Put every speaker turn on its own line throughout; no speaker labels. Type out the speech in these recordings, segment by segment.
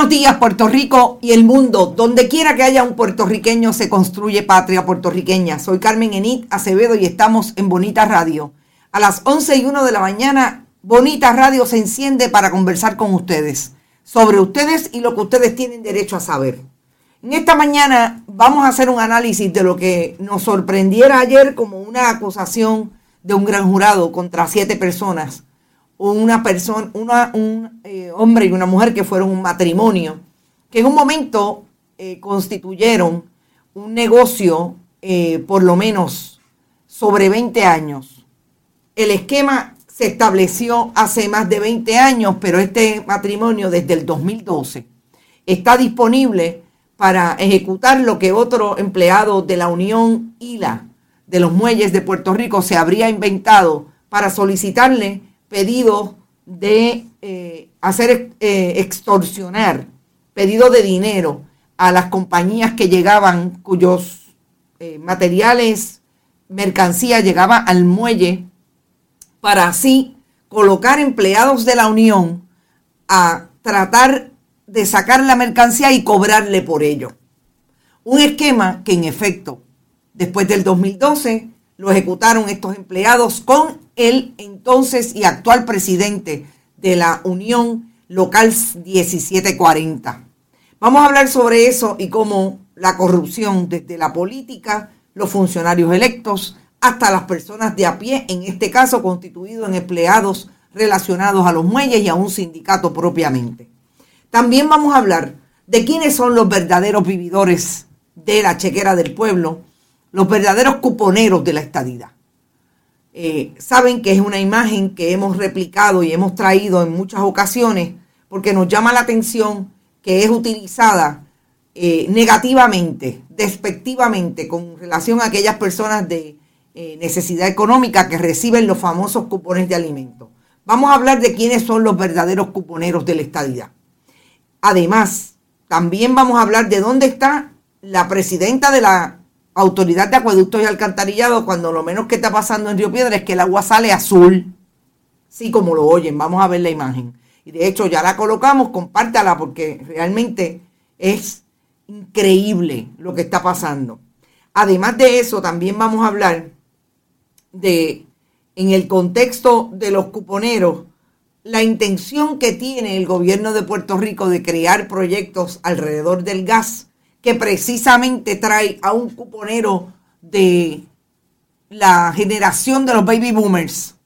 Buenos días, Puerto Rico y el mundo. Donde quiera que haya un puertorriqueño se construye patria puertorriqueña. Soy Carmen Enit Acevedo y estamos en Bonita Radio. A las 11 y 1 de la mañana, Bonita Radio se enciende para conversar con ustedes sobre ustedes y lo que ustedes tienen derecho a saber. En esta mañana vamos a hacer un análisis de lo que nos sorprendiera ayer como una acusación de un gran jurado contra siete personas una persona, un eh, hombre y una mujer que fueron un matrimonio, que en un momento eh, constituyeron un negocio eh, por lo menos sobre 20 años. El esquema se estableció hace más de 20 años, pero este matrimonio desde el 2012 está disponible para ejecutar lo que otro empleado de la Unión ILA de los muelles de Puerto Rico se habría inventado para solicitarle pedido de eh, hacer eh, extorsionar, pedido de dinero a las compañías que llegaban, cuyos eh, materiales, mercancía llegaba al muelle, para así colocar empleados de la Unión a tratar de sacar la mercancía y cobrarle por ello. Un esquema que en efecto, después del 2012, lo ejecutaron estos empleados con el entonces y actual presidente de la Unión Local 1740. Vamos a hablar sobre eso y cómo la corrupción desde la política, los funcionarios electos, hasta las personas de a pie, en este caso constituido en empleados relacionados a los muelles y a un sindicato propiamente. También vamos a hablar de quiénes son los verdaderos vividores de la chequera del pueblo, los verdaderos cuponeros de la estadidad. Eh, saben que es una imagen que hemos replicado y hemos traído en muchas ocasiones porque nos llama la atención que es utilizada eh, negativamente, despectivamente, con relación a aquellas personas de eh, necesidad económica que reciben los famosos cupones de alimentos. Vamos a hablar de quiénes son los verdaderos cuponeros de la estadidad. Además, también vamos a hablar de dónde está la presidenta de la autoridad de acueductos y alcantarillado, cuando lo menos que está pasando en Río Piedra es que el agua sale azul. Sí, como lo oyen, vamos a ver la imagen. Y de hecho ya la colocamos, compártala porque realmente es increíble lo que está pasando. Además de eso, también vamos a hablar de, en el contexto de los cuponeros, la intención que tiene el gobierno de Puerto Rico de crear proyectos alrededor del gas que precisamente trae a un cuponero de la generación de los baby boomers.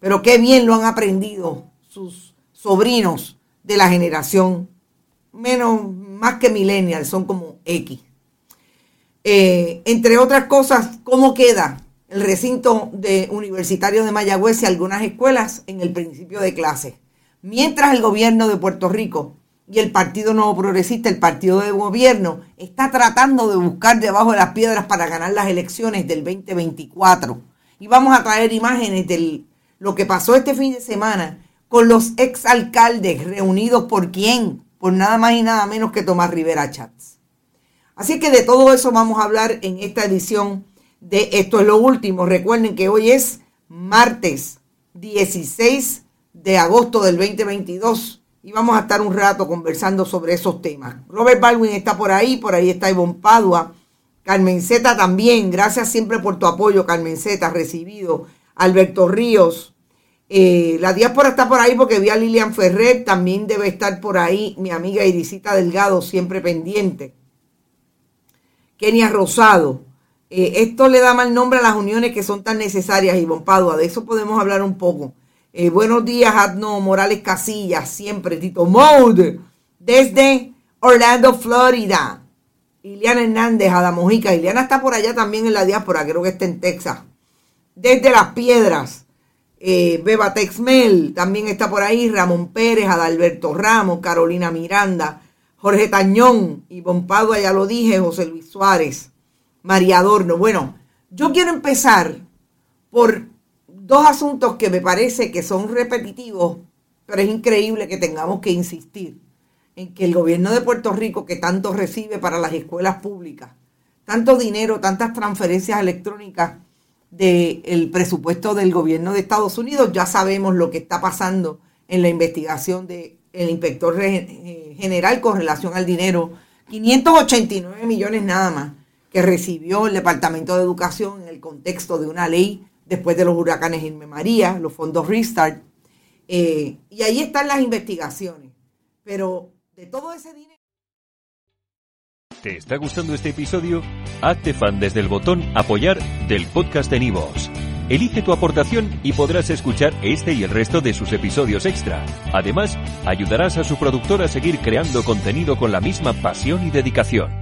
Pero qué bien lo han aprendido sus sobrinos de la generación menos, más que millennials, son como X. Eh, entre otras cosas, ¿cómo queda el recinto de universitario de Mayagüez y algunas escuelas en el principio de clase? Mientras el gobierno de Puerto Rico y el Partido Nuevo Progresista, el partido de gobierno, está tratando de buscar debajo de las piedras para ganar las elecciones del 2024. Y vamos a traer imágenes de lo que pasó este fin de semana con los exalcaldes reunidos por quién, por nada más y nada menos que Tomás Rivera Chats. Así que de todo eso vamos a hablar en esta edición de Esto es lo último. Recuerden que hoy es martes 16 de agosto del 2022 y vamos a estar un rato conversando sobre esos temas. Robert Baldwin está por ahí, por ahí está Ivonne Padua, Carmen Zeta también, gracias siempre por tu apoyo, Carmen Zeta, recibido, Alberto Ríos, eh, la diáspora está por ahí porque vi a Lilian Ferrer, también debe estar por ahí mi amiga Irisita Delgado, siempre pendiente. Kenia Rosado. Eh, esto le da mal nombre a las uniones que son tan necesarias, Ivonne Padua, de eso podemos hablar un poco. Eh, buenos días, Adno Morales Casillas, siempre Tito Mode, desde Orlando, Florida. Iliana Hernández, a la Mojica. Iliana está por allá también en la diáspora, creo que está en Texas. Desde Las Piedras, eh, Beba Texmel, también está por ahí. Ramón Pérez, Adalberto Ramos, Carolina Miranda, Jorge Tañón, y Padua, ya lo dije, José Luis Suárez, María Adorno. Bueno, yo quiero empezar por dos asuntos que me parece que son repetitivos, pero es increíble que tengamos que insistir en que el gobierno de Puerto Rico, que tanto recibe para las escuelas públicas, tanto dinero, tantas transferencias electrónicas del presupuesto del gobierno de Estados Unidos, ya sabemos lo que está pasando en la investigación del inspector eh, general con relación al dinero, 589 millones nada más que recibió el Departamento de Educación en el contexto de una ley después de los huracanes Irma María, los fondos Restart. Eh, y ahí están las investigaciones. Pero de todo ese dinero...
¿Te está gustando este episodio? Hazte fan desde el botón apoyar del podcast de Nivos. Elige tu aportación y podrás escuchar este y el resto de sus episodios extra. Además, ayudarás a su productor a seguir creando contenido con la misma pasión y dedicación.